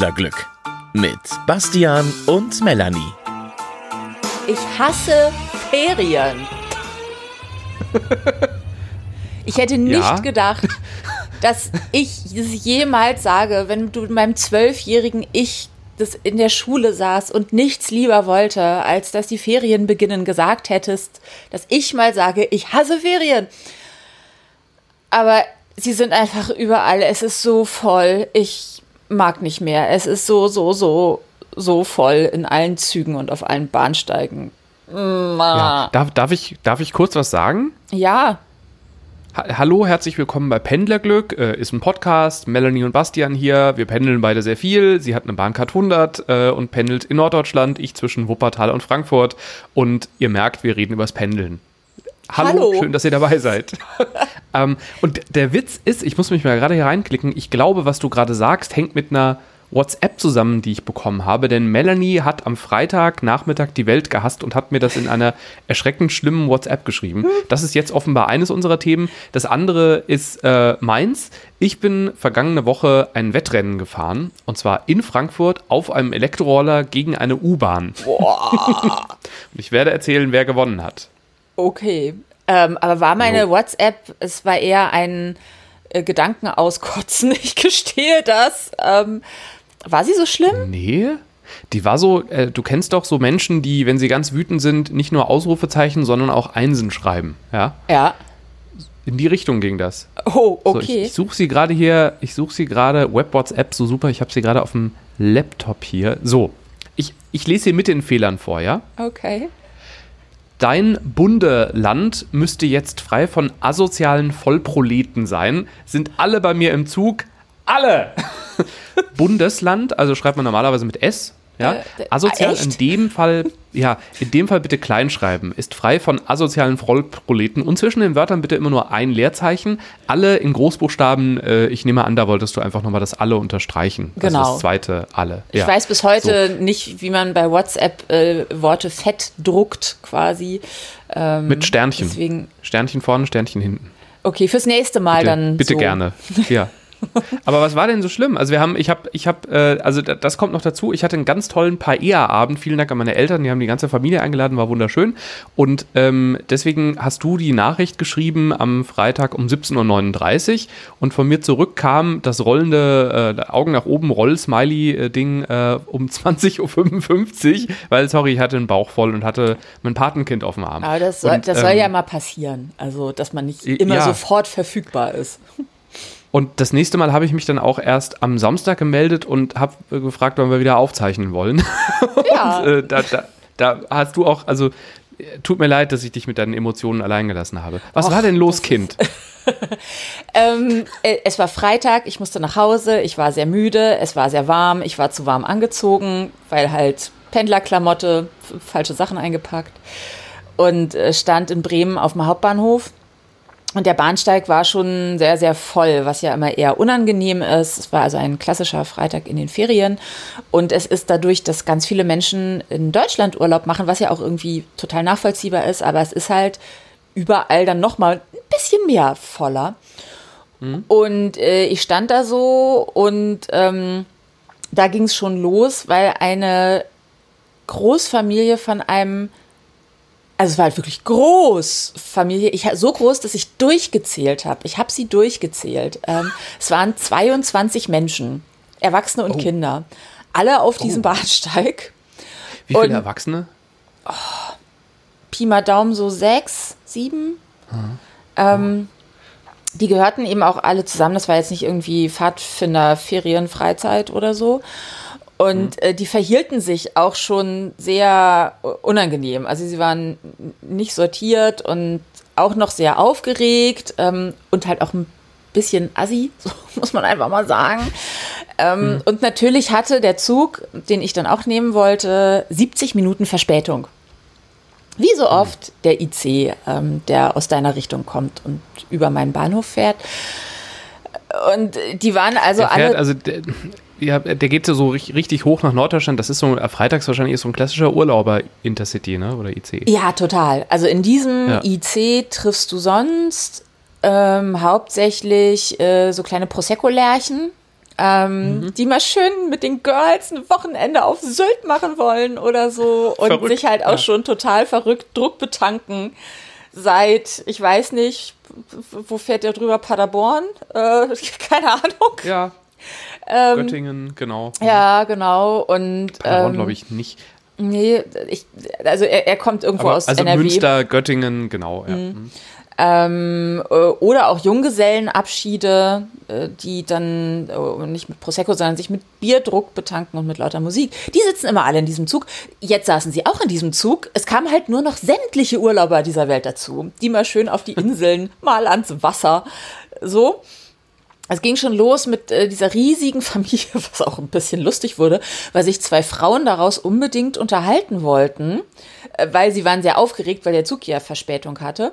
Pendlerglück mit Bastian und Melanie. Ich hasse Ferien. Ich hätte nicht Ja? gedacht, dass ich es jemals sage, wenn du meinem zwölfjährigen Ich das in der Schule saß und nichts lieber wollte, als dass die Ferien beginnen, gesagt hättest, dass ich mal sage, ich hasse Ferien. Aber sie sind einfach überall. Es ist so voll. Ich mag nicht mehr. Es ist so, so, so, so voll in allen Zügen und auf allen Bahnsteigen. Ja, darf, darf, ich, darf ich kurz was sagen? Ja, Ha Hallo, herzlich willkommen bei Pendlerglück. Äh, ist ein Podcast. Melanie und Bastian hier. Wir pendeln beide sehr viel. Sie hat eine Bahncard 100 äh, und pendelt in Norddeutschland. Ich zwischen Wuppertal und Frankfurt. Und ihr merkt, wir reden übers Pendeln. Hallo, Hallo. schön, dass ihr dabei seid. ähm, und der Witz ist, ich muss mich mal gerade hier reinklicken. Ich glaube, was du gerade sagst, hängt mit einer WhatsApp zusammen, die ich bekommen habe. Denn Melanie hat am Freitag Nachmittag die Welt gehasst und hat mir das in einer erschreckend schlimmen WhatsApp geschrieben. Das ist jetzt offenbar eines unserer Themen. Das andere ist äh, meins. Ich bin vergangene Woche ein Wettrennen gefahren. Und zwar in Frankfurt auf einem Elektroroller gegen eine U-Bahn. und ich werde erzählen, wer gewonnen hat. Okay. Ähm, aber war meine Jo. WhatsApp, es war eher ein äh, Gedanken auskotzen. Ich gestehe das. Ähm, war sie so schlimm? Nee. Die war so, äh, du kennst doch so Menschen, die, wenn sie ganz wütend sind, nicht nur Ausrufezeichen, sondern auch Einsen schreiben. Ja. Ja. In die Richtung ging das. Oh, So, okay. ich ich suche sie gerade hier, ich suche sie gerade, Web WhatsApp, so super, ich habe sie gerade auf dem Laptop hier. So, ich, ich lese hier mit den Fehlern vor, ja? okay. Dein Bundeland müsste jetzt frei von asozialen Vollproleten sein. Sind alle bei mir im Zug? Alle! Bundesland, also schreibt man normalerweise mit S. Ja, Äh, asozial echt? in dem Fall, ja, in dem Fall bitte kleinschreiben. Ist frei von asozialen Vollproleten und zwischen den Wörtern bitte immer nur ein Leerzeichen. Alle in Großbuchstaben. Äh, ich nehme an, da wolltest du einfach nochmal das alle unterstreichen. Also Genau. das zweite alle. Ich ja. weiß bis heute nicht, wie man bei WhatsApp äh, Worte fett druckt, quasi. Ähm, Mit Sternchen. Deswegen, Sternchen vorne, Sternchen hinten. okay, fürs nächste Mal Bitte, dann. bitte so. gerne. Ja. Aber was war denn so schlimm? Also wir haben, ich habe, ich habe, äh, also da- das kommt noch dazu. Ich hatte einen ganz tollen Paella-Abend. Vielen Dank an meine Eltern. Die haben die ganze Familie eingeladen, war wunderschön. Und ähm, deswegen hast du die Nachricht geschrieben am Freitag um 17.39 Uhr und von mir zurück kam das rollende äh, Augen nach oben Roll-Smiley-Ding äh, um 20.55 Uhr, weil sorry, ich hatte einen Bauch voll und hatte mein Patenkind auf dem Arm. Aber das, soll, Und, das soll ähm, ja mal passieren. Also, dass man nicht immer ja. sofort verfügbar ist. Und das nächste Mal habe ich mich dann auch erst am Samstag gemeldet und habe gefragt, wann wir wieder aufzeichnen wollen. Ja. Und, äh, da, da, da hast du auch, also äh, tut mir leid, dass ich dich mit deinen Emotionen allein gelassen habe. Was Och, war denn los, Kind? Ähm, äh, es war Freitag, ich musste nach Hause, ich war sehr müde, es war sehr warm, ich war zu warm angezogen, weil halt Pendlerklamotte, falsche Sachen eingepackt und äh, stand in Bremen auf dem Hauptbahnhof. Und der Bahnsteig war schon sehr, sehr voll, was ja immer eher unangenehm ist. Es war also ein klassischer Freitag in den Ferien. Und es ist dadurch, dass ganz viele Menschen in Deutschland Urlaub machen, was ja auch irgendwie total nachvollziehbar ist, aber es ist halt überall dann nochmal ein bisschen mehr voller. Und äh, ich stand da so und ähm, da ging es schon los, weil eine Großfamilie von einem, also es war halt wirklich groß Familie, ich, so groß, dass ich durchgezählt habe. Ich habe sie durchgezählt. Ähm, es waren 22 Menschen, Erwachsene und Kinder, alle auf diesem Bahnsteig. Wie viele und- Erwachsene? Pi mal Daumen so sechs, sieben. Ähm, die gehörten eben auch alle zusammen. Das war jetzt nicht irgendwie Pfadfinder, Ferien, Freizeit oder so. Und äh, die verhielten sich auch schon sehr unangenehm. Also sie waren nicht sortiert und auch noch sehr aufgeregt ähm, und halt auch ein bisschen assi, so muss man einfach mal sagen. Ähm, Und natürlich hatte der Zug, den ich dann auch nehmen wollte, 70 Minuten Verspätung. Wie so oft der IC, ähm, der aus deiner Richtung kommt und über meinen Bahnhof fährt. Und die waren also Der fährt, alle. also der, ja, der geht so richtig, hoch nach Norddeutschland. Das ist so, äh, freitags wahrscheinlich ist so ein klassischer Urlauber-Intercity, ne? Oder IC. Ja, total. Also in diesem Ja. IC triffst du sonst ähm, hauptsächlich äh, so kleine Prosecco-Lärchen. ähm, mhm. die mal schön mit den Girls ein Wochenende auf Sylt machen wollen oder so und verrückt, sich halt auch ja. schon total verrückt Druck betanken seit, ich weiß nicht, wo fährt der drüber? Paderborn? Äh, keine Ahnung. Ja. Ähm, Göttingen, genau. Ja, genau. Und Paderborn ähm, glaube ich nicht. Nee, ich, also er, er kommt irgendwo Aber, aus also NRW. Münster, Göttingen, genau. Ja. Mhm. mhm. Ähm, äh, oder auch Junggesellenabschiede, äh, die dann äh, nicht mit Prosecco, sondern sich mit Bierdruck betanken und mit lauter Musik. Die sitzen immer alle in diesem Zug. Jetzt saßen sie auch in diesem Zug. Es kamen halt nur noch sämtliche Urlauber dieser Welt dazu, die mal schön auf die Inseln, mal ans Wasser. So. Es ging schon los mit äh, dieser riesigen Familie, was auch ein bisschen lustig wurde, weil sich zwei Frauen daraus unbedingt unterhalten wollten, äh, weil sie waren sehr aufgeregt, weil der Zug ja Verspätung hatte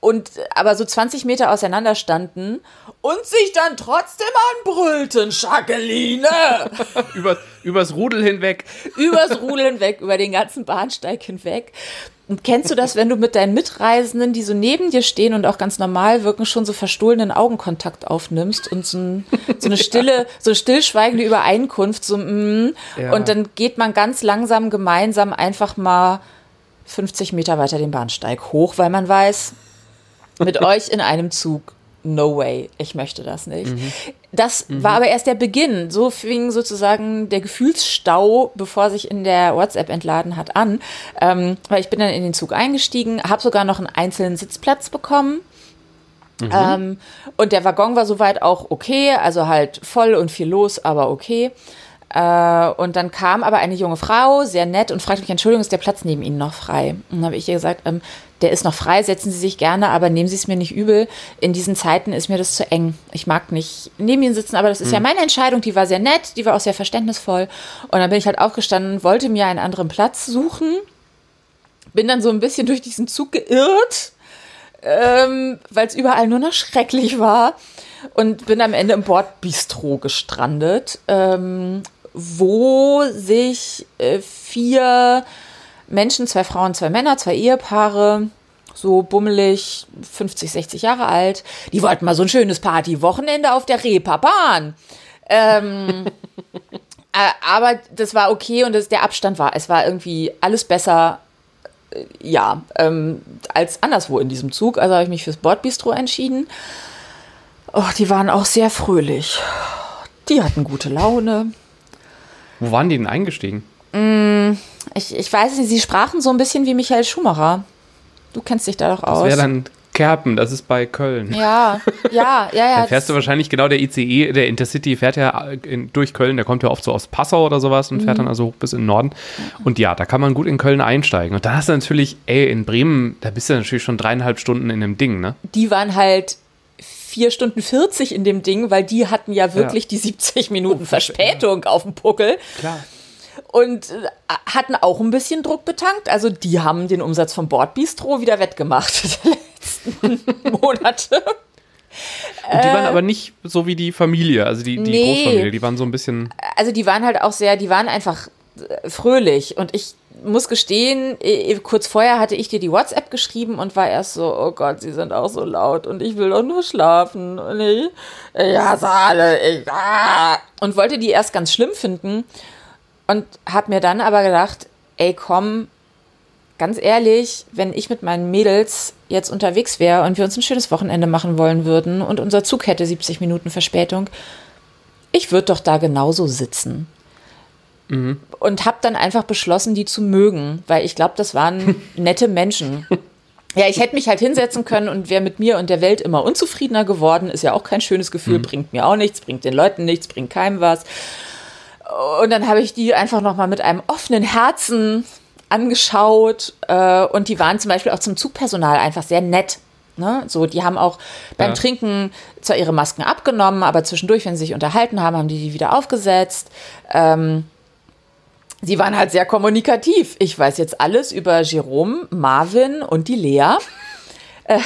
und aber so 20 Meter auseinander standen und sich dann trotzdem anbrüllten, Jacqueline. Über, übers Rudel hinweg. Übers Rudel hinweg, über den ganzen Bahnsteig hinweg. Und kennst du das, wenn du mit deinen Mitreisenden, die so neben dir stehen und auch ganz normal wirken, schon so verstohlenen Augenkontakt aufnimmst und so, ein, so eine stille, so stillschweigende Übereinkunft, so mm, ja. und dann geht man ganz langsam gemeinsam einfach mal 50 Meter weiter den Bahnsteig hoch, weil man weiß, mit euch in einem Zug. No way, ich möchte das nicht. Mhm. Das mhm. war aber erst der Beginn. So fing sozusagen der Gefühlsstau, bevor sich in der WhatsApp entladen hat, an. Ähm, weil ich bin dann in den Zug eingestiegen, habe sogar noch einen einzelnen Sitzplatz bekommen. Mhm. Ähm, und der Waggon war soweit auch okay, also halt voll und viel los, aber okay. Äh, und dann kam aber eine junge Frau, sehr nett, und fragte mich, Entschuldigung, ist der Platz neben Ihnen noch frei? Und dann habe ich ihr gesagt, ähm, der ist noch frei, setzen Sie sich gerne, aber nehmen Sie es mir nicht übel. In diesen Zeiten ist mir das zu eng. Ich mag nicht neben Ihnen sitzen, aber das ist mhm. ja meine Entscheidung. Die war sehr nett, die war auch sehr verständnisvoll. Und dann bin ich halt aufgestanden, wollte mir einen anderen Platz suchen, bin dann so ein bisschen durch diesen Zug geirrt, ähm, weil es überall nur noch schrecklich war. Und bin am Ende im Bordbistro gestrandet, ähm, wo sich äh, vier Menschen, zwei Frauen, zwei Männer, zwei Ehepaare, so bummelig, 50, 60 Jahre alt. Die wollten mal so ein schönes Partywochenende auf der Reeperbahn. Ähm, äh, aber das war okay und das, der Abstand war, es war irgendwie alles besser, äh, ja, ähm, als anderswo in diesem Zug. Also habe ich mich fürs Bordbistro entschieden. Oh, die waren auch sehr fröhlich. Die hatten gute Laune. Wo waren die denn eingestiegen? Mm, ich, ich weiß nicht, sie sprachen so ein bisschen wie Michael Schumacher. Du kennst dich da doch aus. Das wäre dann Kerpen, das ist bei Köln. Ja, ja, ja, ja. Dann fährst du wahrscheinlich genau der ICE, der Intercity fährt ja in, durch Köln, der kommt ja oft so aus Passau oder sowas und mhm. fährt dann also hoch bis in den Norden. Und ja, da kann man gut in Köln einsteigen. Und da hast du natürlich, ey, in Bremen, da bist du natürlich schon dreieinhalb Stunden in dem Ding, ne? Die waren halt vier Stunden 40 in dem Ding, weil die hatten ja wirklich ja. die 70 Minuten oh, Verspätung ja. auf dem Puckel. Klar und äh, hatten auch ein bisschen Druck betankt. Also die haben den Umsatz vom Bordbistro wieder wettgemacht der letzten Monate. Und die waren äh, aber nicht so wie die Familie, also die, die nee. Großfamilie, die waren so ein bisschen. Also die waren halt auch sehr, die waren einfach äh, fröhlich. Und ich muss gestehen, kurz vorher hatte ich dir die WhatsApp geschrieben und war erst so, oh Gott, sie sind auch so laut und ich will doch nur schlafen. Und ich, ich hasse ich, ah. Und wollte die erst ganz schlimm finden. Und habe mir dann aber gedacht, ey, komm, ganz ehrlich, wenn ich mit meinen Mädels jetzt unterwegs wäre und wir uns ein schönes Wochenende machen wollen würden und unser Zug hätte 70 Minuten Verspätung, ich würde doch da genauso sitzen. Mhm. Und habe dann einfach beschlossen, die zu mögen, weil ich glaube, das waren nette Menschen. Ja, ich hätte mich halt hinsetzen können und wäre mit mir und der Welt immer unzufriedener geworden. Ist ja auch kein schönes Gefühl, mhm. bringt mir auch nichts, bringt den Leuten nichts, bringt keinem was. Und dann habe ich die einfach nochmal mit einem offenen Herzen angeschaut. Äh, und die waren zum Beispiel auch zum Zugpersonal einfach sehr nett. Ne? So, die haben auch beim ja. Trinken zwar ihre Masken abgenommen, aber zwischendurch, wenn sie sich unterhalten haben, haben die die wieder aufgesetzt. Ähm, sie waren halt sehr kommunikativ. Ich weiß jetzt alles über Jerome, Marvin und die Lea. Äh,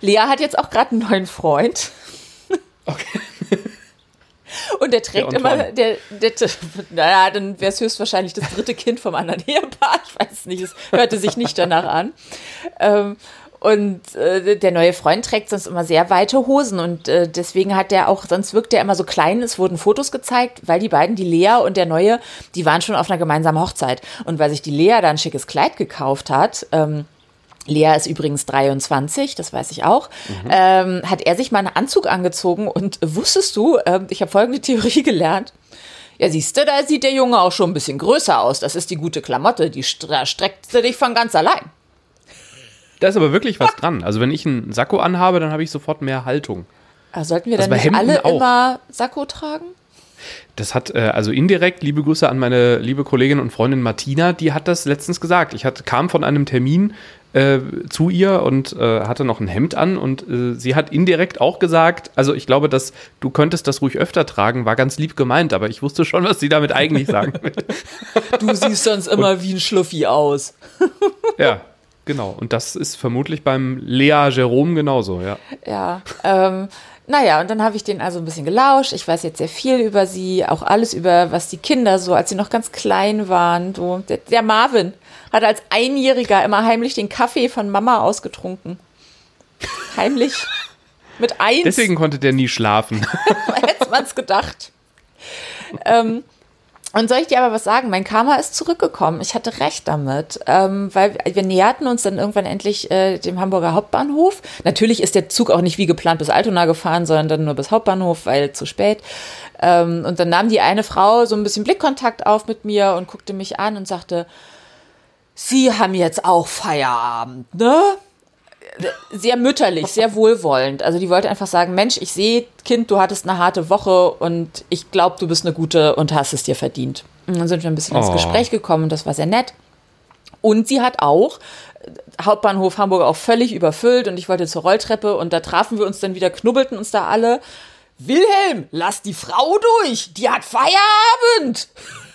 Lea hat jetzt auch gerade einen neuen Freund. Okay. Und der trägt der immer, der, der, naja, dann wäre es höchstwahrscheinlich das dritte Kind vom anderen Ehepaar. Ich weiß es nicht, es hörte sich nicht danach an. Ähm, Und äh, der neue Freund trägt sonst immer sehr weite Hosen und äh, deswegen hat der auch, sonst wirkt er immer so klein. Es wurden Fotos gezeigt, weil die beiden, die Lea und der Neue, die waren schon auf einer gemeinsamen Hochzeit. Und weil sich die Lea da ein schickes Kleid gekauft hat, ähm, Lea ist übrigens 23, das weiß ich auch. Mhm. Ähm, hat er sich mal einen Anzug angezogen und wusstest du, äh, ich habe folgende Theorie gelernt. Ja, siehst du, da sieht der Junge auch schon ein bisschen größer aus. Das ist die gute Klamotte, die streckt sie dich von ganz allein. Da ist aber wirklich was dran. Also wenn ich einen Sakko anhabe, dann habe ich sofort mehr Haltung. Aber sollten wir also dann nicht alle auch. immer Sakko tragen? Das hat, äh, also indirekt, liebe Grüße an meine liebe Kollegin und Freundin Martina, die hat das letztens gesagt. Ich hat, kam von einem Termin äh, zu ihr und äh, hatte noch ein Hemd an und äh, sie hat indirekt auch gesagt, also ich glaube, dass du könntest das ruhig öfter tragen, war ganz lieb gemeint, aber ich wusste schon, was sie damit eigentlich sagen will. Du siehst sonst immer und, wie ein Schluffi aus. ja, genau. Und das ist vermutlich beim Lea Jerome genauso, ja. Ja, ähm, naja, und dann habe ich den also ein bisschen gelauscht. Ich weiß jetzt sehr viel über sie, auch alles über, was die Kinder so, als sie noch ganz klein waren. So, der, der Marvin hat als Einjähriger immer heimlich den Kaffee von Mama ausgetrunken. Heimlich. Mit eins. Deswegen konnte der nie schlafen. Hätte man es gedacht. ähm, und soll ich dir aber was sagen? Mein Karma ist zurückgekommen. Ich hatte recht damit, ähm, weil wir näherten uns dann irgendwann endlich äh, dem Hamburger Hauptbahnhof. Natürlich ist der Zug auch nicht wie geplant bis Altona gefahren, sondern dann nur bis Hauptbahnhof, weil zu spät. Ähm, und dann nahm die eine Frau so ein bisschen Blickkontakt auf mit mir und guckte mich an und sagte, Sie haben jetzt auch Feierabend, ne? Sehr mütterlich, sehr wohlwollend. Also die wollte einfach sagen, Mensch, ich sehe, Kind, du hattest eine harte Woche und ich glaube, du bist eine gute und hast es dir verdient. Und dann sind wir ein bisschen oh. ins Gespräch gekommen und das war sehr nett. Und sie hat auch Hauptbahnhof Hamburg auch völlig überfüllt und ich wollte zur Rolltreppe und da trafen wir uns dann wieder, knubbelten uns da alle. Wilhelm, lass die Frau durch, die hat Feierabend.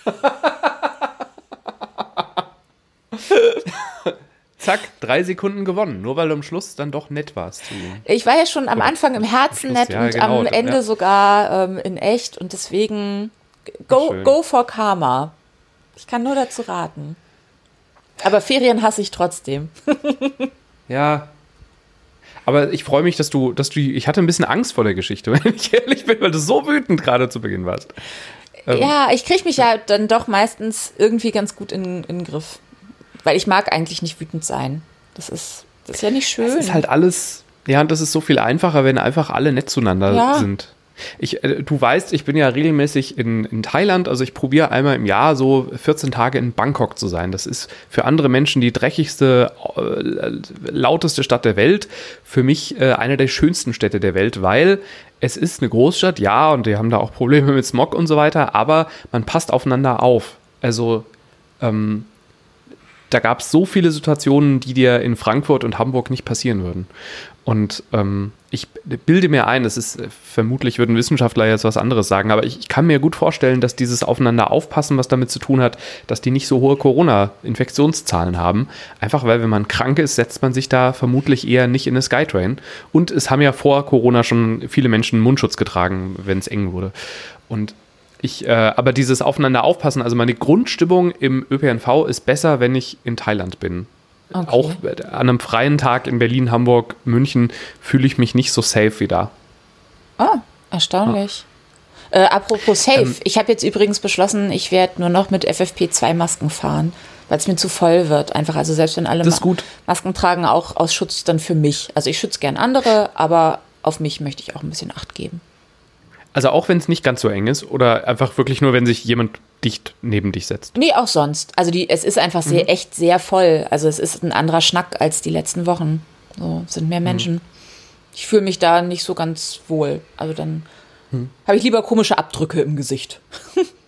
Zack, drei Sekunden gewonnen, nur weil du am Schluss dann doch nett warst. Ich war ja schon am Anfang im Herzen nett ja, und genau, am Ende ja. sogar ähm, in echt und deswegen go, go for Karma. Ich kann nur dazu raten. Aber Ferien hasse ich trotzdem. ja. Aber ich freue mich, dass du, dass du, ich hatte ein bisschen Angst vor der Geschichte, wenn ich ehrlich bin, weil du so wütend gerade zu Beginn warst. Ähm, ja, ich kriege mich ja dann doch meistens irgendwie ganz gut in, in den Griff. Weil ich mag eigentlich nicht wütend sein. Das ist, das ist ja nicht schön. Es ist halt alles, ja, und das ist so viel einfacher, wenn einfach alle nett zueinander ja. sind. Ich, äh, du weißt, ich bin ja regelmäßig in, in Thailand, also ich probiere einmal im Jahr so 14 Tage in Bangkok zu sein. Das ist für andere Menschen die dreckigste, äh, lauteste Stadt der Welt. Für mich äh, eine der schönsten Städte der Welt, weil es ist eine Großstadt, ja, und die haben da auch Probleme mit Smog und so weiter, aber man passt aufeinander auf. Also ähm, da gab es so viele Situationen, die dir in Frankfurt und Hamburg nicht passieren würden. Und ähm, ich bilde mir ein, das ist vermutlich würden Wissenschaftler jetzt was anderes sagen, aber ich, ich, kann mir gut vorstellen, dass dieses Aufeinander aufpassen, was damit zu tun hat, dass die nicht so hohe Corona-Infektionszahlen haben. Einfach weil, wenn man krank ist, setzt man sich da vermutlich eher nicht in eine Skytrain. Und es haben ja vor Corona schon viele Menschen Mundschutz getragen, wenn es eng wurde. Und ich, äh, aber dieses Aufeinander aufpassen, also meine Grundstimmung im ÖPNV ist besser, wenn ich in Thailand bin. Okay. Auch an einem freien Tag in Berlin, Hamburg, München fühle ich mich nicht so safe wie da. Ah, erstaunlich. Ja. Äh, apropos safe, ähm, ich habe jetzt übrigens beschlossen, ich werde nur noch mit FFP2-Masken fahren, weil es mir zu voll wird. Einfach, also selbst wenn alle Ma Masken tragen, auch aus Schutz dann für mich. Also ich schütze gern andere, aber auf mich möchte ich auch ein bisschen Acht geben. Also auch wenn es nicht ganz so eng ist oder einfach wirklich nur, wenn sich jemand dicht neben dich setzt? Nee, auch sonst. Also die, es ist einfach sehr, mhm. echt sehr voll. Also es ist ein anderer Schnack als die letzten Wochen. So sind mehr mhm. Menschen. Mhm. Ich fühle mich da nicht so ganz wohl. Also dann mhm. habe ich lieber komische Abdrücke im Gesicht.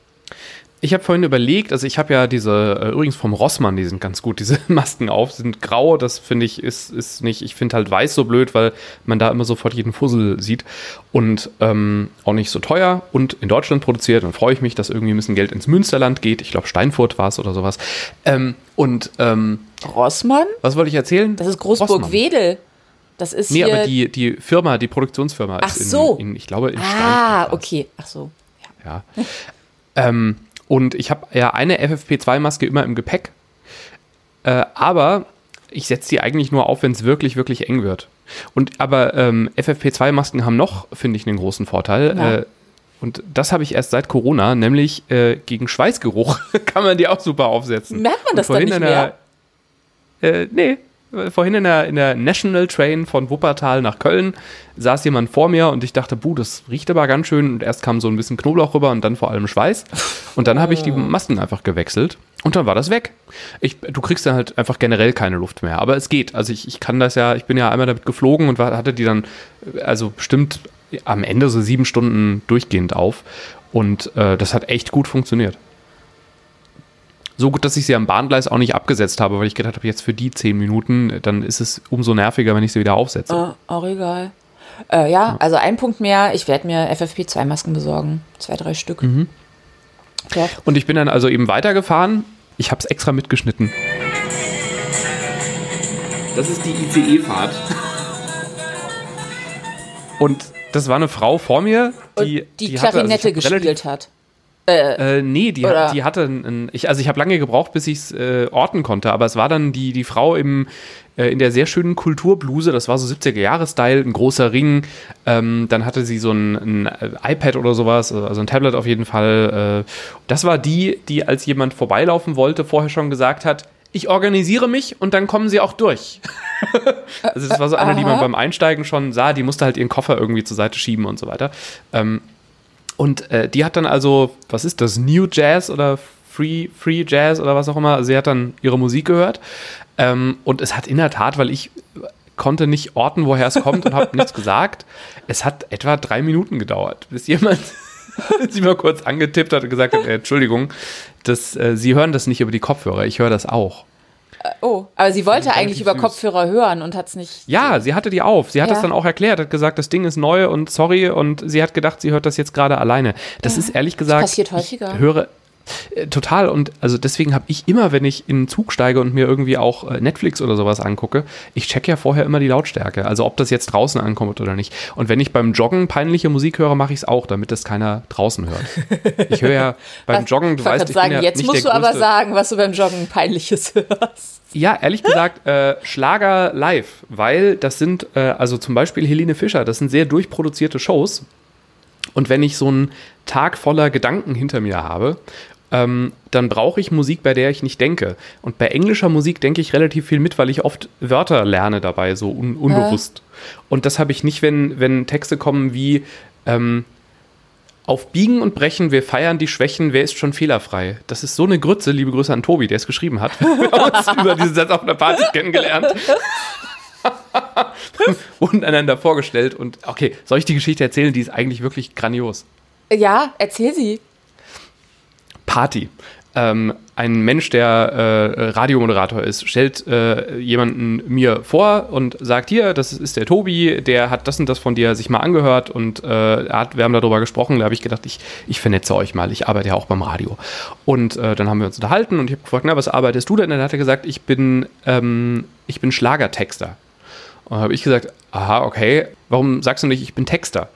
Ich habe vorhin überlegt, also ich habe ja diese, äh, übrigens vom Rossmann, die sind ganz gut, diese Masken auf, sind grau, das finde ich, ist, ist nicht, ich finde halt weiß so blöd, weil man da immer sofort jeden Fussel sieht und ähm, auch nicht so teuer und in Deutschland produziert. Dann freue ich mich, dass irgendwie ein bisschen Geld ins Münsterland geht. Ich glaube, Steinfurt war es oder sowas. Ähm, und ähm, Rossmann? Was wollte ich erzählen? Das ist Großburg-Wedel. Das ist nee, aber die, die Firma, die Produktionsfirma Ach ist so. in, ich glaube, in ah, Steinfurt. Ah, okay. Ach so. Ja. ja. ähm, und ich habe ja eine FFP2-Maske immer im Gepäck. Äh, aber ich setze die eigentlich nur auf, wenn es wirklich, wirklich eng wird. Und aber ähm, FFP2-Masken haben noch, finde ich, einen großen Vorteil. Ja. Äh, und das habe ich erst seit Corona, nämlich äh, gegen Schweißgeruch kann man die auch super aufsetzen. Merkt man Und das dann nicht der- Äh, nee. Vorhin in der, in der National Train von Wuppertal nach Köln saß jemand vor mir und ich dachte, buh, das riecht aber ganz schön. Und erst kam so ein bisschen Knoblauch rüber und dann vor allem Schweiß. Und dann habe ich die Masken einfach gewechselt und dann war das weg. Ich, du kriegst dann halt einfach generell keine Luft mehr. Aber es geht. Also ich, ich kann das ja, ich bin ja einmal damit geflogen und hatte die dann, also bestimmt am Ende so sieben Stunden durchgehend auf. Und äh, das hat echt gut funktioniert. So gut, dass ich sie am Bahngleis auch nicht abgesetzt habe, weil ich gedacht habe, jetzt für die zehn Minuten, dann ist es umso nerviger, wenn ich sie wieder aufsetze. Ah, auch egal. Äh, ja, also ein Punkt mehr. Ich werde mir FFP2-Masken besorgen. Zwei, drei Stück. Mhm. Doch. Und ich bin dann also eben weitergefahren. Ich habe es extra mitgeschnitten. Das ist die ICE-Fahrt. Und das war eine Frau vor mir, die Und die, hatte- also ich Klarinette hab relativ- gespielt hat. Äh, nee, die, hat, die hatte ein, ich, also ich habe lange gebraucht, bis ich es äh, orten konnte, aber es war dann die, die Frau im, äh, in der sehr schönen Kulturbluse, das war so 70er-Jahre-Style, ein großer Ring, ähm, dann hatte sie so ein, ein äh, iPad oder sowas, also ein Tablet auf jeden Fall. Äh, das war die, die als jemand vorbeilaufen wollte, vorher schon gesagt hat, ich organisiere mich und dann kommen sie auch durch. also das war so eine, die man Aha. beim Einsteigen schon sah, die musste halt ihren Koffer irgendwie zur Seite schieben und so weiter. Ähm, und äh, die hat dann also, was ist das, New Jazz oder Free, Free Jazz oder was auch immer, also sie hat dann ihre Musik gehört. Ähm, und es hat in der Tat, weil ich konnte nicht orten, woher es kommt und habe nichts gesagt, es hat etwa drei Minuten gedauert, bis jemand sie mal kurz angetippt hat und gesagt hat, äh, Entschuldigung, das, äh, Sie hören das nicht über die Kopfhörer, ich höre das auch. Oh, aber sie wollte Ja, eigentlich über süß. Kopfhörer hören und hat es nicht. Ja, sie hatte die auf. Sie hat Ja. das dann auch erklärt, hat gesagt, das Ding ist neu und sorry und sie hat gedacht, sie hört das jetzt gerade alleine. Das ist ehrlich gesagt. passiert häufiger. Ich höre äh, total und also deswegen habe ich immer, wenn ich in einen Zug steige und mir irgendwie auch äh, Netflix oder sowas angucke, ich check ja vorher immer die Lautstärke, also ob das jetzt draußen ankommt oder nicht. Und wenn ich beim Joggen peinliche Musik höre, mache ich es auch, damit das keiner draußen hört. Ich höre ja beim Joggen, du weißt, ich sagen, bin ja jetzt nicht musst du der aber größte, sagen, was du beim Joggen peinliches hörst. ja, ehrlich gesagt, äh, Schlager live, weil das sind, äh, also zum Beispiel Helene Fischer, das sind sehr durchproduzierte Shows. Und wenn ich so einen Tag voller Gedanken hinter mir habe, ähm, dann brauche ich Musik, bei der ich nicht denke. Und bei englischer Musik denke ich relativ viel mit, weil ich oft Wörter lerne dabei, so un unbewusst. Und das habe ich nicht, wenn, wenn Texte kommen wie ähm, auf Biegen und Brechen, wir feiern die Schwächen, wer ist schon fehlerfrei? Das ist so eine Grütze, liebe Grüße an Tobi, der es geschrieben hat. Wir haben uns über diesen Satz auf einer Party kennengelernt. und einander vorgestellt. Und okay, soll ich die Geschichte erzählen? Die ist eigentlich wirklich grandios. Ja, erzähl sie. Party. Ähm, ein Mensch, der äh, Radiomoderator ist, stellt äh, jemanden mir vor und sagt, hier, das ist der Tobi, der hat das und das von dir sich mal angehört und äh, hat, wir haben darüber gesprochen, da habe ich gedacht, ich, ich vernetze euch mal, ich arbeite ja auch beim Radio. Und äh, dann haben wir uns unterhalten und ich habe gefragt, na, was arbeitest du denn? Und dann hat er gesagt, ich bin, ähm, ich bin Schlagertexter. Und habe ich gesagt, aha, okay, warum sagst du nicht, ich bin Texter?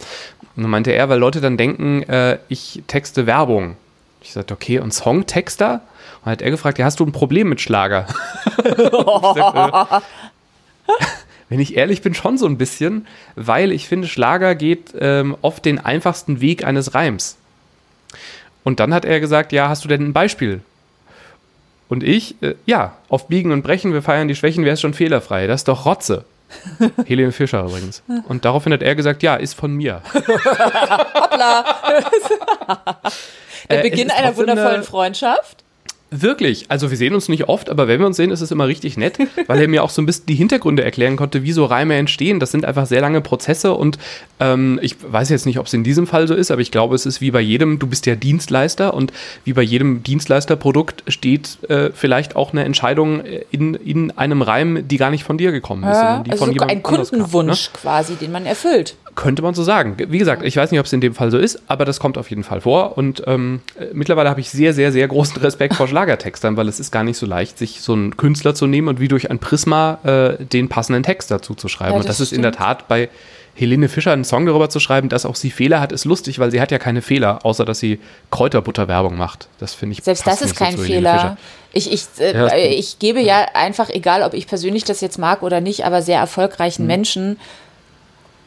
Und dann meinte er, weil Leute dann denken, äh, ich texte Werbung. Ich sagte, okay, und Songtexter? Und dann hat er gefragt, ja, hast du ein Problem mit Schlager? sagte, wenn ich ehrlich bin, schon so ein bisschen, weil ich finde, Schlager geht ähm, oft den einfachsten Weg eines Reims. Und dann hat er gesagt, ja, hast du denn ein Beispiel? Und ich, äh, ja, auf Biegen und Brechen, wir feiern die Schwächen, wer ist schon fehlerfrei? Das ist doch Rotze. Helene Fischer übrigens. Und daraufhin hat er gesagt, ja, ist von mir. Der Äh, Beginn einer wundervollen eine- Freundschaft. Wirklich. Also wir sehen uns nicht oft, aber wenn wir uns sehen, ist es immer richtig nett, weil er mir auch so ein bisschen die Hintergründe erklären konnte, wie so Reime entstehen. Das sind einfach sehr lange Prozesse und ähm, ich weiß jetzt nicht, ob es in diesem Fall so ist, aber ich glaube, es ist wie bei jedem, du bist ja Dienstleister und wie bei jedem Dienstleisterprodukt steht äh, vielleicht auch eine Entscheidung in, in einem Reim, die gar nicht von dir gekommen ist, Ja, die also von so ein anders kam, ne? Kundenwunsch quasi, den man erfüllt. Könnte man so sagen. Wie gesagt, ich weiß nicht, ob es in dem Fall so ist, aber das kommt auf jeden Fall vor. Und ähm, äh, mittlerweile habe ich sehr, sehr, sehr großen Respekt vor Schlagertextern. Schlagertextern, weil es ist gar nicht so leicht, sich so einen Künstler zu nehmen und wie durch ein Prisma äh, den passenden Text dazu zu schreiben. Ja, und das das ist in der Tat bei Helene Fischer einen Song darüber zu schreiben, dass auch sie Fehler hat, ist lustig, weil sie hat ja keine Fehler, außer dass sie Kräuterbutterwerbung macht. Das finde ich Selbst das ist so kein Helene Fehler. Ich, ich, äh, Ja, das- äh, ich gebe ja einfach, egal ob ich persönlich das jetzt mag oder nicht, aber sehr erfolgreichen Mhm. Menschen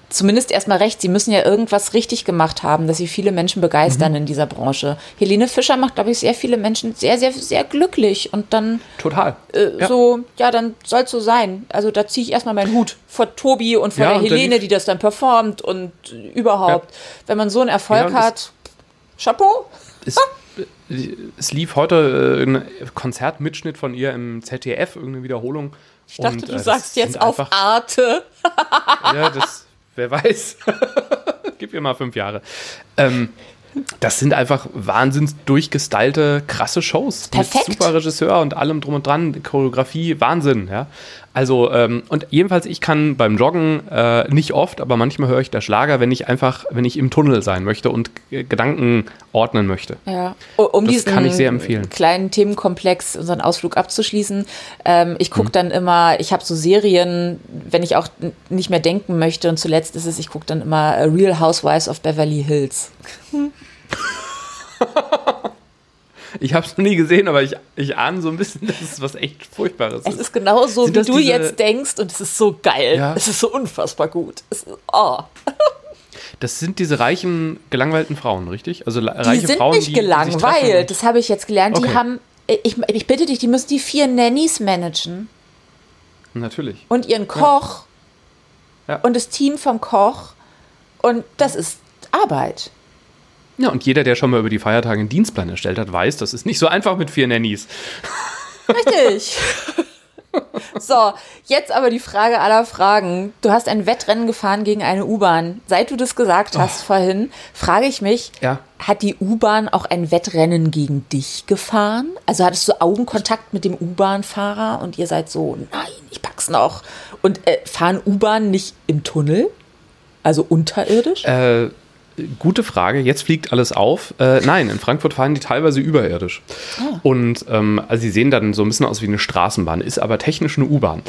zumindest erstmal recht. Sie müssen ja irgendwas richtig gemacht haben, dass sie viele Menschen begeistern Mhm. in dieser Branche. Helene Fischer macht, glaube ich, sehr viele Menschen sehr, sehr, sehr glücklich und dann Total. äh, Ja. so, ja, dann soll es so sein. Also da ziehe ich erstmal meinen Hut vor Tobi und vor Ja, der und Helene, die das dann performt und überhaupt. Wenn man so einen Erfolg Ja, und hat, Chapeau. Es, es lief heute äh, ein Konzertmitschnitt von ihr im ZDF, irgendeine Wiederholung. Ich dachte, du äh, sagst jetzt auf Arte. Ja, das, wer weiß. Gib ihr mal fünf Jahre. Ähm, das sind einfach wahnsinns durchgestylte, krasse Shows. Perfekt. Mit super Regisseur und allem drum und dran. Choreografie, Wahnsinn, ja. Also, ähm, und jedenfalls, ich kann beim Joggen äh, nicht oft, aber manchmal höre ich der Schlager, wenn ich einfach, wenn ich im Tunnel sein möchte und Gedanken ordnen möchte. Ja, um Das diesen kann ich sehr empfehlen. kleinen Themenkomplex, unseren Ausflug abzuschließen. Ähm, ich Mhm. gucke dann immer, ich habe so Serien, wenn ich auch nicht mehr denken möchte. Und zuletzt ist es, ich gucke dann immer äh, Real Housewives of Beverly Hills. Ich habe es noch nie gesehen, aber ich, ich ahne so ein bisschen, dass es was echt Furchtbares Es ist. ist genau so, Sind wie du diese- jetzt denkst. Und es ist so geil. Ja. Es ist so unfassbar gut. Es ist, oh. Das sind diese reichen, gelangweilten Frauen, richtig? Also Die reiche sind Frauen, nicht die, die gelangweilt. und- Das habe ich jetzt gelernt. Die Okay. haben, ich, ich bitte dich, die müssen die vier Nannies managen. Natürlich. und ihren Koch Ja. und das Team vom Koch. Und das ist Arbeit. Ja, und jeder, der schon mal über die Feiertage einen Dienstplan erstellt hat, weiß, das ist nicht so einfach mit vier Nannies. Richtig. so, jetzt aber die Frage aller Fragen. Du hast ein Wettrennen gefahren gegen eine U-Bahn. Seit du das gesagt hast vorhin, frage ich mich, Ja. hat die U-Bahn auch ein Wettrennen gegen dich gefahren? Also hattest du Augenkontakt mit dem U-Bahn-Fahrer und ihr seid so, nein, ich pack's noch. Und äh, fahren U-Bahn nicht im Tunnel? Also unterirdisch? Äh, gute Frage. Jetzt fliegt alles auf. Äh, nein, in Frankfurt fahren die teilweise überirdisch. Und ähm, also sie sehen dann so ein bisschen aus wie eine Straßenbahn, ist aber technisch eine U-Bahn.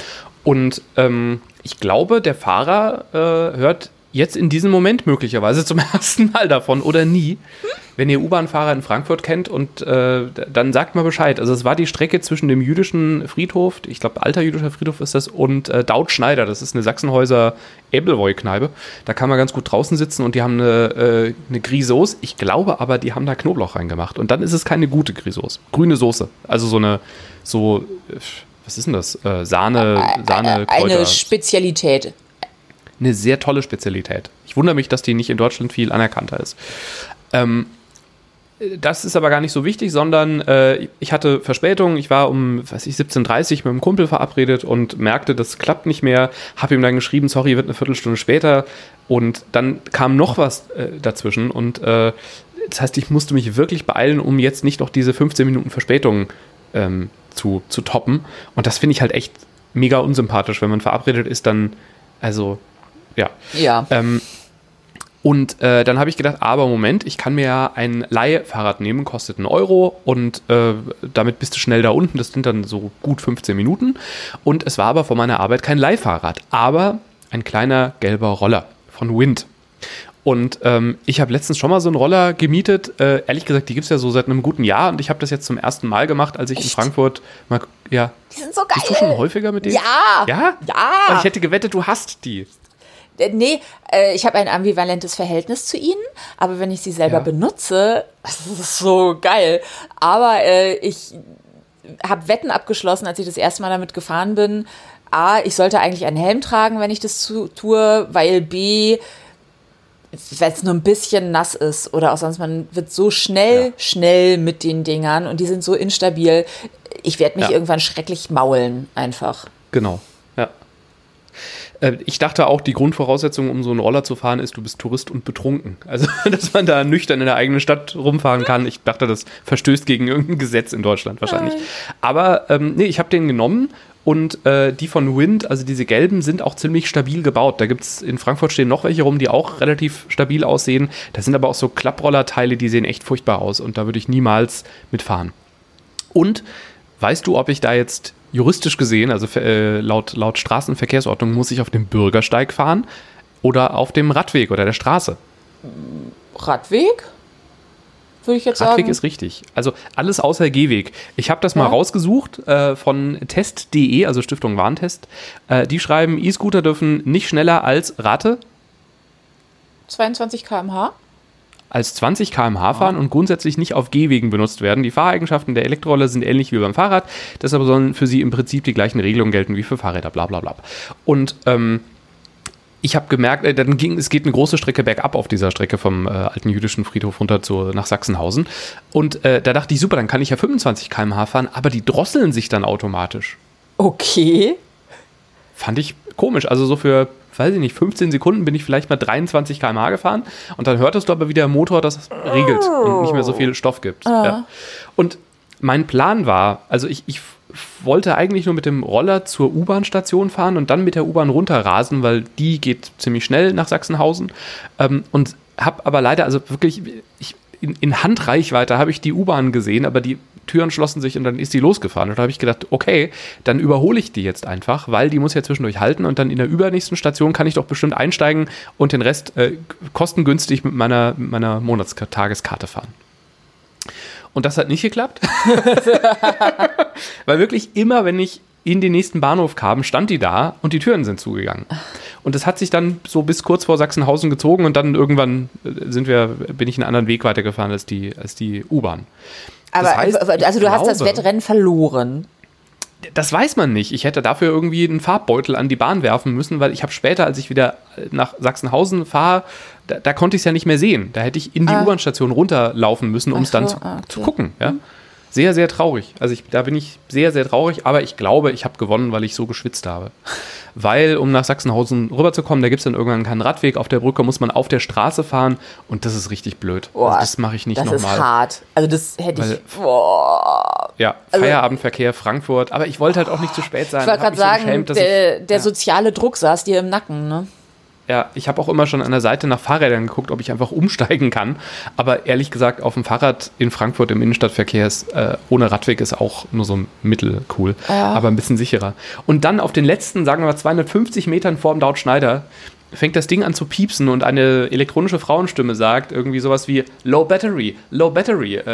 Und ähm, ich glaube, der Fahrer äh, hört jetzt in diesem Moment möglicherweise zum ersten Mal davon oder nie. Wenn ihr U-Bahn-Fahrer in Frankfurt kennt und äh, dann sagt mal Bescheid. Also es war die Strecke zwischen dem jüdischen Friedhof, ich glaube alter jüdischer Friedhof ist das, und äh, Daut Schneider, das ist eine Sachsenhäuser Ebbelwoi-Kneipe. Da kann man ganz gut draußen sitzen und die haben eine, äh, eine Grisauce. Ich glaube aber, die haben da Knoblauch reingemacht. Und dann ist es keine gute Grisauce. Grüne Soße. Also so eine, so, äh, was ist denn das? Äh, Sahne, Sahne, Kräuter. eine Spezialität. Eine sehr tolle Spezialität. Ich wundere mich, dass die nicht in Deutschland viel anerkannter ist. Ähm, das ist aber gar nicht so wichtig, sondern äh, ich hatte Verspätung. Ich war um, weiß ich, 17.30 Uhr mit einem Kumpel verabredet und merkte, das klappt nicht mehr. Habe ihm dann geschrieben, sorry, wird eine Viertelstunde später. Und dann kam noch was äh, dazwischen. Und äh, das heißt, ich musste mich wirklich beeilen, um jetzt nicht noch diese 15 Minuten Verspätung ähm, zu, zu toppen. Und das finde ich halt echt mega unsympathisch, wenn man verabredet ist, dann, also, ja. Ja. Ähm, und äh, dann habe ich gedacht, aber Moment, ich kann mir ja ein Leihfahrrad nehmen, kostet einen Euro und äh, damit bist du schnell da unten. Das sind dann so gut 15 Minuten. Und es war aber vor meiner Arbeit kein Leihfahrrad, aber ein kleiner gelber Roller von Wind. Und ähm, ich habe letztens schon mal so einen Roller gemietet. Äh, ehrlich gesagt, die gibt es ja so seit einem guten Jahr und ich habe das jetzt zum ersten Mal gemacht, als ich in Echt? Frankfurt mal. Ja. Die sind so geil. Bist du schon häufiger mit denen? Ja. Ja? Ja. Aber ich hätte gewettet, du hast die. Äh, Nee, äh, ich habe ein ambivalentes Verhältnis zu ihnen, aber wenn ich sie selber Ja. benutze, das ist so geil. Aber äh, ich habe Wetten abgeschlossen, als ich das erste Mal damit gefahren bin. A, ich sollte eigentlich einen Helm tragen, wenn ich das zu, tue, weil B, wenn es nur ein bisschen nass ist oder auch sonst, man wird so schnell, Ja. schnell mit den Dingern und die sind so instabil. Ich werde mich Ja. irgendwann schrecklich maulen, einfach. Genau, Ich dachte auch, die Grundvoraussetzung, um so einen Roller zu fahren, ist, du bist Tourist und betrunken. Also, dass man da nüchtern in der eigenen Stadt rumfahren kann. Ich dachte, das verstößt gegen irgendein Gesetz in Deutschland wahrscheinlich. Aber ähm, nee, ich habe den genommen und äh, die von Wind, also diese gelben, sind auch ziemlich stabil gebaut. Da gibt es in Frankfurt stehen noch welche rum, die auch relativ stabil aussehen. Da sind aber auch so Klapprollerteile, die sehen echt furchtbar aus und da würde ich niemals mitfahren. Und weißt du, ob ich da jetzt juristisch gesehen, also äh, laut, laut Straßenverkehrsordnung, muss ich auf dem Bürgersteig fahren oder auf dem Radweg oder der Straße? Radweg? Würde ich jetzt Radweg sagen. ist richtig. Also alles außer Gehweg. Ich habe das mal Ja. rausgesucht äh, von test.de, also Stiftung Warntest. Äh, die schreiben, E-Scooter dürfen nicht schneller als Rate 22 km/h? Als 20 km/h fahren und grundsätzlich nicht auf Gehwegen benutzt werden. Die Fahreigenschaften der Elektroroller sind ähnlich wie beim Fahrrad, deshalb sollen für sie im Prinzip die gleichen Regelungen gelten wie für Fahrräder, bla bla bla. Und ähm, ich habe gemerkt, äh, dann ging, es geht eine große Strecke bergab auf dieser Strecke vom äh, alten jüdischen Friedhof runter zu, nach Sachsenhausen. Und äh, da dachte ich, super, dann kann ich ja 25 km/h fahren, aber die drosseln sich dann automatisch. Okay. Fand ich komisch. Also so für, weiß ich nicht, 15 Sekunden bin ich vielleicht mal 23 km/h gefahren und dann hörtest du aber, wie der Motor das regelt und nicht mehr so viel Stoff gibt. Ja. Und mein Plan war, also ich, ich wollte eigentlich nur mit dem Roller zur U-Bahn-Station fahren und dann mit der U-Bahn runterrasen, weil die geht ziemlich schnell nach Sachsenhausen. Ähm, und habe aber leider, also wirklich, ich, in, in Handreichweite habe ich die U-Bahn gesehen, aber die Türen schlossen sich und dann ist die losgefahren. Und da habe ich gedacht, okay, dann überhole ich die jetzt einfach, weil die muss ja zwischendurch halten und dann in der übernächsten Station kann ich doch bestimmt einsteigen und den Rest äh, kostengünstig mit meiner, mit meiner Monatstageskarte fahren. Und das hat nicht geklappt. Weil wirklich immer, wenn ich in den nächsten Bahnhof kam, stand die da und die Türen sind zugegangen. Und das hat sich dann so bis kurz vor Sachsenhausen gezogen und dann irgendwann äh, sind wir, bin ich einen anderen Weg weitergefahren als die, als die U-Bahn. Aber heißt, ich also du hast das glaube- Wettrennen verloren. Das weiß man nicht. Ich hätte dafür irgendwie einen Farbbeutel an die Bahn werfen müssen, weil ich habe später, als ich wieder nach Sachsenhausen fahre, da, da konnte ich es ja nicht mehr sehen. Da hätte ich in die U-Bahn-Station runterlaufen müssen, um es Ah. Dann so, zu, ah, okay. zu gucken. Ja? Sehr, sehr traurig. Also ich, da bin ich sehr, sehr traurig, aber ich glaube, ich habe gewonnen, weil ich so geschwitzt habe. Weil, um nach Sachsenhausen rüberzukommen, da gibt es dann irgendwann keinen Radweg. Auf der Brücke muss man auf der Straße fahren und das ist richtig blöd. Boah, also das mache ich nicht Das ist nochmal. hart. Also das hätte Weil- ich. Boah. Ja, Also- Feierabendverkehr Frankfurt. Aber ich wollte halt auch nicht zu spät sein. Ich wollte gerade mich so sagen, geschämt, dass ich- der, der ja. soziale Druck saß dir im Nacken, ne? Ja, ich habe auch immer schon an der Seite nach Fahrrädern geguckt, ob ich einfach umsteigen kann. Aber ehrlich gesagt, auf dem Fahrrad in Frankfurt im Innenstadtverkehr ist äh, ohne Radweg ist auch nur so mittelcool, aber ein bisschen sicherer. Und dann auf den letzten, sagen wir mal 250 Metern vor dem Daut Schneider, fängt das Ding an zu piepsen und eine elektronische Frauenstimme sagt irgendwie sowas wie Low Battery, Low Battery, äh,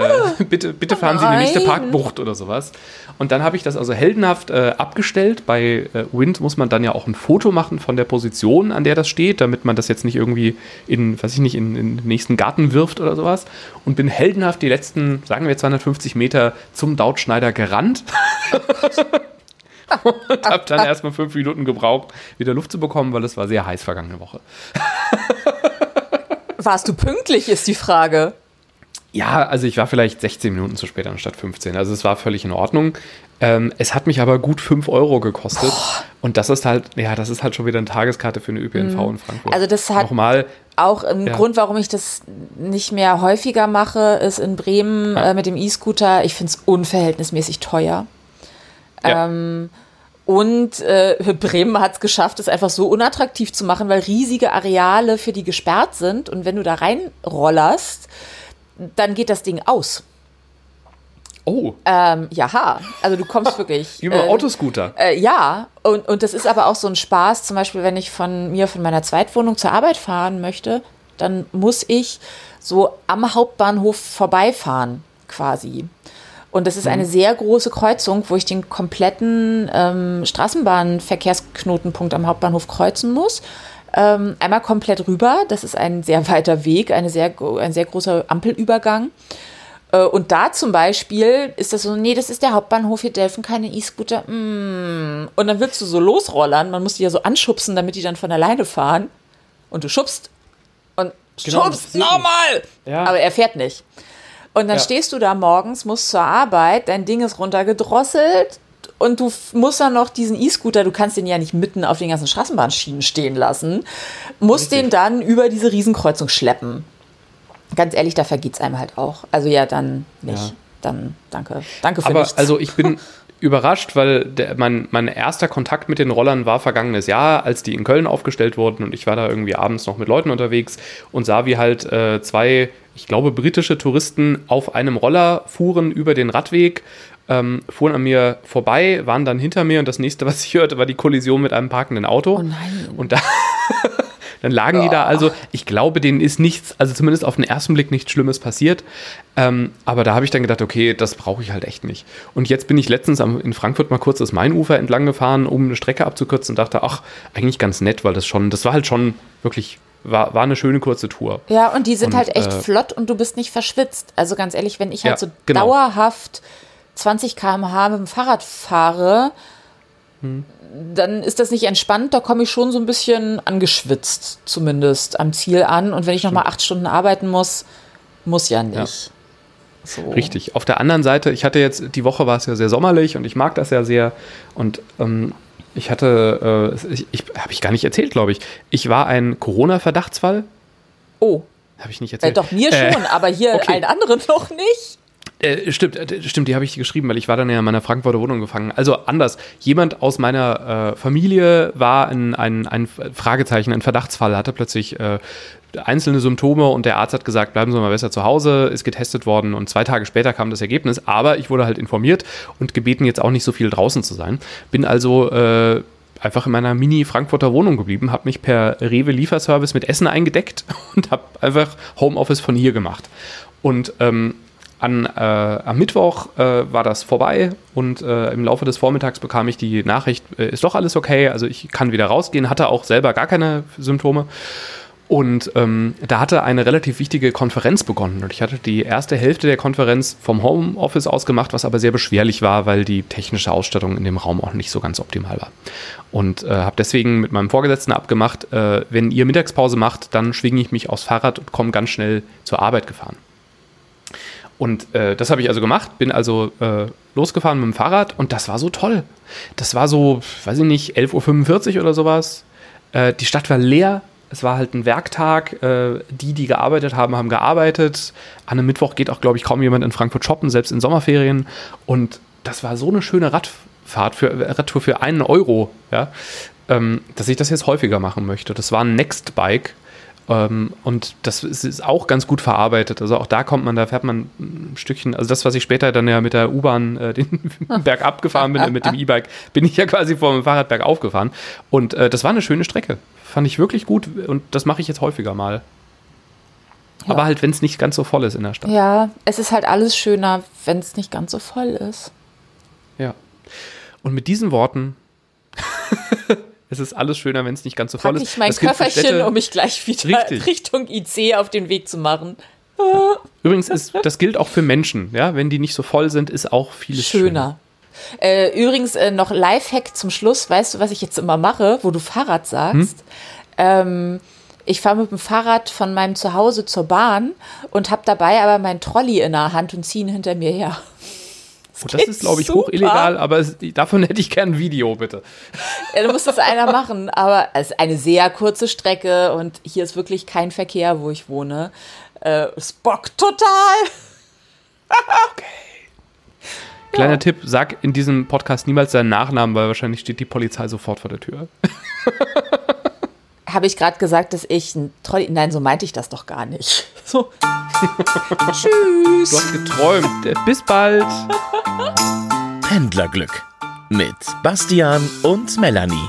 bitte, bitte fahren Sie in die nächste. Parkbucht oder sowas. Und dann habe ich das also heldenhaft äh, abgestellt. Bei äh, Wind muss man dann ja auch ein Foto machen von der Position, an der das steht, damit man das jetzt nicht irgendwie in, weiß ich nicht, in, in den nächsten Garten wirft oder sowas. Und bin heldenhaft die letzten, sagen wir 250 Meter zum Dautschneider gerannt. und habe dann erstmal fünf Minuten gebraucht, wieder Luft zu bekommen, weil es war sehr heiß vergangene Woche. Warst du pünktlich, ist die Frage. Ja, also ich war vielleicht 16 Minuten zu spät anstatt 15. Also es war völlig in Ordnung. Ähm, es hat mich aber gut 5 Euro gekostet. Und das ist halt, ja, das ist halt schon wieder eine Tageskarte für eine ÖPNV in Frankfurt. Also das hat- Nochmal, Auch ein Ja. Grund, warum ich das nicht mehr häufiger mache, ist in Bremen Ja. äh, mit dem E-Scooter. Ich finde es unverhältnismäßig teuer. Ja, Ähm, und äh, Bremen hat es geschafft, es einfach so unattraktiv zu machen, weil riesige Areale für die gesperrt sind. Und wenn du da reinrollerst, dann geht das Ding aus. oh, Ähm, jaha, also du kommst wirklich. über äh, Autoscooter. Äh, ja, und, und das ist aber auch so ein Spaß. Zum Beispiel, wenn ich von mir, von meiner Zweitwohnung zur Arbeit fahren möchte, dann muss ich so am Hauptbahnhof vorbeifahren, quasi. Und das ist eine sehr große Kreuzung, wo ich den kompletten ähm, Straßenbahnverkehrsknotenpunkt am Hauptbahnhof kreuzen muss. Ähm, einmal komplett rüber. Das ist ein sehr weiter Weg, eine sehr, ein sehr großer Ampelübergang. Äh, Und da zum Beispiel ist das so, nee, das ist der Hauptbahnhof, hier dürfen keine E-Scooter. Mm. Und dann willst du so losrollern, man muss die ja so anschubsen, damit die dann von alleine fahren. Und du schubst und Genau, schubst nochmal. Ja. Aber er fährt nicht. Und dann Ja. stehst du da morgens, musst zur Arbeit, dein Ding ist runtergedrosselt und du musst dann noch diesen E-Scooter, du kannst den ja nicht mitten auf den ganzen Straßenbahnschienen stehen lassen, musst Richtig. den dann über diese Riesenkreuzung schleppen. Ganz ehrlich, da vergeht's einem halt auch. Also ja, dann nicht. Ja. Dann danke. Danke für Aber nichts. also ich bin überrascht, weil der, mein, mein erster Kontakt mit den Rollern war vergangenes Jahr, als die in Köln aufgestellt wurden und ich war da irgendwie abends noch mit Leuten unterwegs und sah, wie halt äh, zwei, ich glaube, britische Touristen auf einem Roller fuhren über den Radweg ähm, fuhren an mir vorbei, waren dann hinter mir und das nächste, was ich hörte, war die Kollision mit einem parkenden Auto. Oh nein. Und da, dann lagen die da. Also ich glaube, denen ist nichts, also zumindest auf den ersten Blick nichts Schlimmes passiert. Ähm, aber da habe ich dann gedacht, okay, das brauche ich halt echt nicht. Und jetzt bin ich letztens am, in Frankfurt mal kurz das Mainufer entlang gefahren, um eine Strecke abzukürzen und dachte, ach, eigentlich ganz nett, weil das schon, das war halt schon wirklich war, war eine schöne kurze Tour. Ja, und die sind Und, halt echt äh, flott und du bist nicht verschwitzt. Also ganz ehrlich, wenn ich halt Ja, so genau. dauerhaft 20 km/h mit dem Fahrrad fahre, Hm. Dann ist das nicht entspannt. Da komme ich schon so ein bisschen angeschwitzt, zumindest am Ziel an. Und wenn ich nochmal acht Stunden arbeiten muss, muss ja nicht. So. Richtig. Auf der anderen Seite, ich hatte jetzt, die Woche war es ja sehr sommerlich und ich mag das ja sehr. Und ähm, ich hatte, äh, ich, ich habe ich gar nicht erzählt, glaube ich. Ich war ein Corona-Verdachtsfall. Oh, Habe ich nicht äh, erzählt. doch mir Äh, schon, aber hier okay. allen anderen noch nicht. Äh, stimmt, äh, stimmt, die habe ich geschrieben, weil ich war dann ja in meiner Frankfurter Wohnung gefangen. Also anders. Jemand aus meiner äh, Familie war ein, ein, ein Fragezeichen, ein Verdachtsfall, hatte plötzlich äh, einzelne Symptome und der Arzt hat gesagt, bleiben Sie mal besser zu Hause, ist getestet worden und zwei Tage später kam das Ergebnis, aber ich wurde halt informiert und gebeten, jetzt auch nicht so viel draußen zu sein. Bin also äh, einfach in meiner Mini-Frankfurter Wohnung geblieben, habe mich per Rewe-Lieferservice mit Essen eingedeckt und habe einfach Homeoffice von hier gemacht. Und ähm, an, äh, am Mittwoch äh, war das vorbei und äh, im Laufe des Vormittags bekam ich die Nachricht, äh, ist doch alles okay, also ich kann wieder rausgehen, hatte auch selber gar keine Symptome. Und ähm, da hatte eine relativ wichtige Konferenz begonnen. Und ich hatte die erste Hälfte der Konferenz vom Homeoffice aus gemacht, was aber sehr beschwerlich war, weil die technische Ausstattung in dem Raum auch nicht so ganz optimal war. Und äh, habe deswegen mit meinem Vorgesetzten abgemacht, äh, wenn ihr Mittagspause macht, dann schwinge ich mich aufs Fahrrad und komme ganz schnell zur Arbeit gefahren. Und äh, das habe ich also gemacht, bin also äh, losgefahren mit dem Fahrrad und das war so toll. Das war so, weiß ich nicht, 11.45 Uhr oder sowas. Äh, die Stadt war leer. Es war halt ein Werktag. Äh, die, die gearbeitet haben, haben gearbeitet. An einem Mittwoch geht auch, glaube ich, kaum jemand in Frankfurt shoppen, selbst in Sommerferien. Und das war so eine schöne Radfahrt für äh, Radtour für einen Euro, ja, ähm, dass ich das jetzt häufiger machen möchte. Das war ein Nextbike. Ähm, und das ist, ist auch ganz gut verarbeitet. Also auch da kommt man, da fährt man ein Stückchen, also das, was ich später dann ja mit der U-Bahn äh, den Berg abgefahren bin, mit dem E-Bike, bin ich ja quasi vor dem Fahrrad bergauf gefahren. Und äh, das war eine schöne Strecke. Fand ich wirklich gut und das mache ich jetzt häufiger mal. Ja. Aber halt, wenn es nicht ganz so voll ist in der Stadt. Ja, es ist halt alles schöner, wenn es nicht ganz so voll ist. Ja. Und mit diesen Worten, es ist alles schöner, wenn es nicht ganz so voll ist. ich mein Das Köfferchen, Städte- um mich gleich wieder Richtig. Richtung IC auf den Weg zu machen. Übrigens, ist, das gilt auch für Menschen. Ja? Wenn die nicht so voll sind, ist auch vieles schöner. Schöner. Äh, übrigens äh, noch Lifehack zum Schluss. Weißt du, was ich jetzt immer mache, wo du Fahrrad sagst? Ähm, ich fahre mit dem Fahrrad von meinem Zuhause zur Bahn und habe dabei aber mein Trolley in der Hand und ziehe ihn hinter mir her. Und das ist, glaube ich, super. hoch illegal, aber es, davon hätte ich gern ein Video, bitte. Ja, du musst das einer machen, aber es ist eine sehr kurze Strecke und hier ist wirklich kein Verkehr, wo ich wohne. Äh, es bockt total. Kleiner Ja. Tipp, sag in diesem Podcast niemals deinen Nachnamen, weil wahrscheinlich steht die Polizei sofort vor der Tür. Habe ich gerade gesagt, dass ich ein Trolley. Nein, so meinte ich das doch gar nicht. So. Tschüss. Du hast geträumt. Bis bald. Pendlerglück mit Bastian und Melanie.